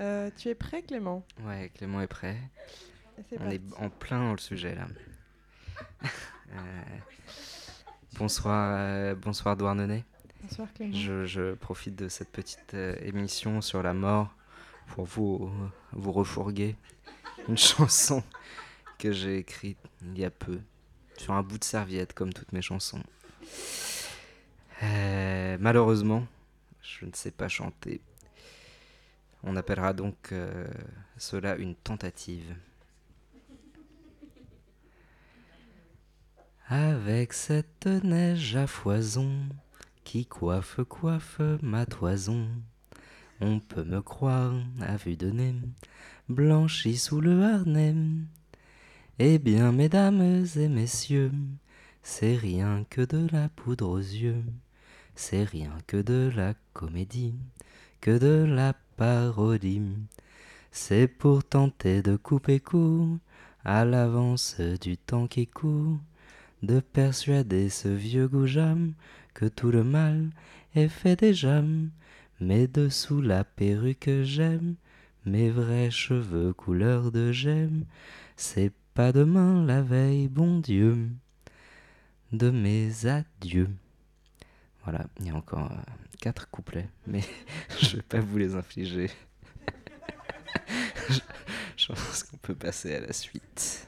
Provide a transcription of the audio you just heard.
Euh, tu es prêt, Clément? Ouais, Clément est prêt. On parti. est en plein dans le sujet là. Euh, bonsoir, euh, bonsoir Douarnenez. Bonsoir, Clément. Je, je profite de cette petite émission sur la mort pour vous, vous refourguer une chanson que j'ai écrite il y a peu sur un bout de serviette comme toutes mes chansons. Malheureusement, je ne sais pas chanter. On appellera donc euh, cela une tentative. Avec cette neige à foison qui coiffe, coiffe ma toison, on peut me croire à vue de nez, blanchi sous le harnais. Eh bien, mesdames et messieurs, c'est rien que de la poudre aux yeux, c'est rien que de la comédie, que de la parodie. C'est pour tenter de couper court à l'avance du temps qui court, de persuader ce vieux goujam que tout le mal est fait déjà. Mais dessous la perruque j'aime, mes vrais cheveux couleur de gemme, c'est pas demain la veille, bon Dieu, de mes adieux. Voilà, il y a encore euh, quatre couplets, mais je vais pas vous les infliger. je pense qu'on peut passer à la suite.